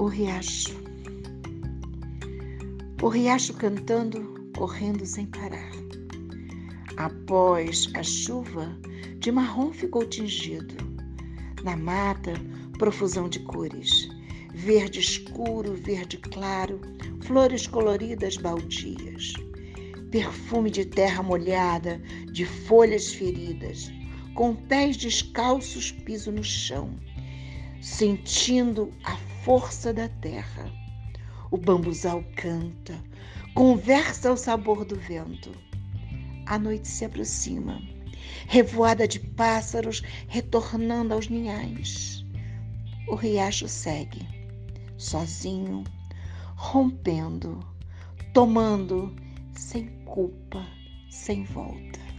O riacho. O riacho cantando, correndo sem parar. Após a chuva, de marrom ficou tingido. Na mata, profusão de cores. Verde escuro, verde claro, flores coloridas baldias. Perfume de terra molhada, de folhas feridas, com pés descalços piso no chão, sentindo a força da terra. O bambuzal canta, conversa ao sabor do vento. A noite se aproxima, revoada de pássaros retornando aos ninhais. O riacho segue, sozinho, rompendo, tomando, sem culpa, sem volta.